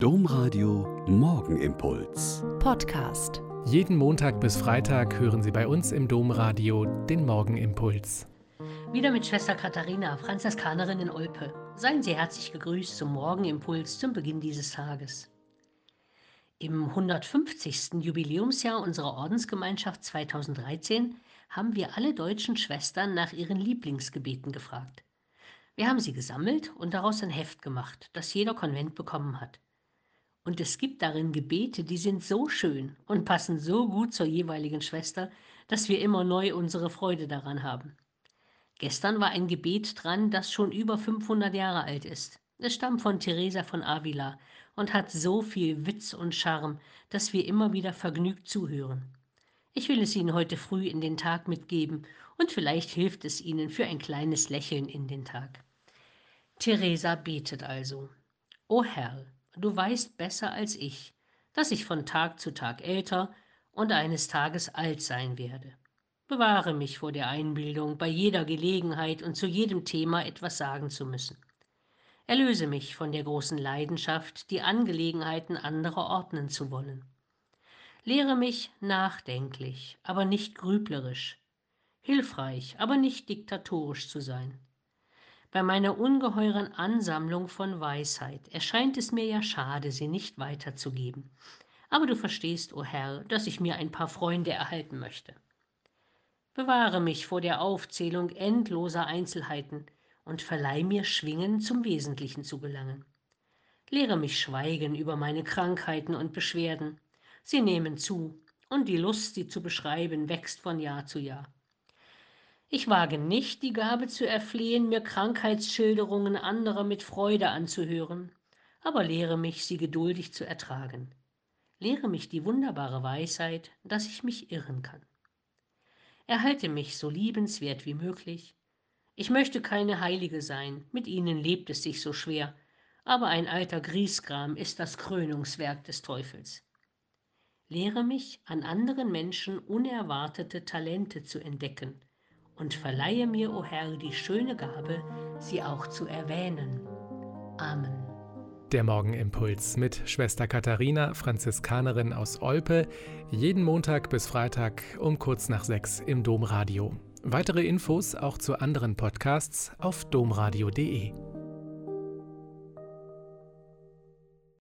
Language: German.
Domradio Morgenimpuls. Podcast. Jeden Montag bis Freitag hören Sie bei uns im Domradio den Morgenimpuls. Wieder mit Schwester Katharina, Franziskanerin in Olpe. Seien Sie herzlich gegrüßt zum Morgenimpuls zum Beginn dieses Tages. Im 150. Jubiläumsjahr unserer Ordensgemeinschaft 2013 haben wir alle deutschen Schwestern nach ihren Lieblingsgebeten gefragt. Wir haben sie gesammelt und daraus ein Heft gemacht, das jeder Konvent bekommen hat. Und es gibt darin Gebete, die sind so schön und passen so gut zur jeweiligen Schwester, dass wir immer neu unsere Freude daran haben. Gestern war ein Gebet dran, das schon über 500 Jahre alt ist. Es stammt von Teresa von Avila und hat so viel Witz und Charme, dass wir immer wieder vergnügt zuhören. Ich will es Ihnen heute früh in den Tag mitgeben und vielleicht hilft es Ihnen für ein kleines Lächeln in den Tag. Teresa betet also. O Herr, du weißt besser als ich, dass ich von Tag zu Tag älter und eines Tages alt sein werde. Bewahre mich vor der Einbildung, bei jeder Gelegenheit und zu jedem Thema etwas sagen zu müssen. Erlöse mich von der großen Leidenschaft, die Angelegenheiten anderer ordnen zu wollen. Lehre mich nachdenklich, aber nicht grüblerisch, hilfreich, aber nicht diktatorisch zu sein. Bei meiner ungeheuren Ansammlung von Weisheit erscheint es mir ja schade, sie nicht weiterzugeben. Aber du verstehst, o oh Herr, dass ich mir ein paar Freunde erhalten möchte. Bewahre mich vor der Aufzählung endloser Einzelheiten und verleih mir Schwingen, zum Wesentlichen zu gelangen. Lehre mich schweigen über meine Krankheiten und Beschwerden. Sie nehmen zu, und die Lust, sie zu beschreiben, wächst von Jahr zu Jahr. Ich wage nicht, die Gabe zu erflehen, mir Krankheitsschilderungen anderer mit Freude anzuhören, aber lehre mich, sie geduldig zu ertragen. Lehre mich die wunderbare Weisheit, dass ich mich irren kann. Erhalte mich so liebenswert wie möglich. Ich möchte keine Heilige sein, mit ihnen lebt es sich so schwer, aber ein alter Griesgram ist das Krönungswerk des Teufels. Lehre mich, an anderen Menschen unerwartete Talente zu entdecken und verleihe mir, o Herr, die schöne Gabe, sie auch zu erwähnen. Amen. Der Morgenimpuls mit Schwester Katharina, Franziskanerin aus Olpe, jeden Montag bis Freitag um kurz nach sechs im Domradio. Weitere Infos auch zu anderen Podcasts auf domradio.de.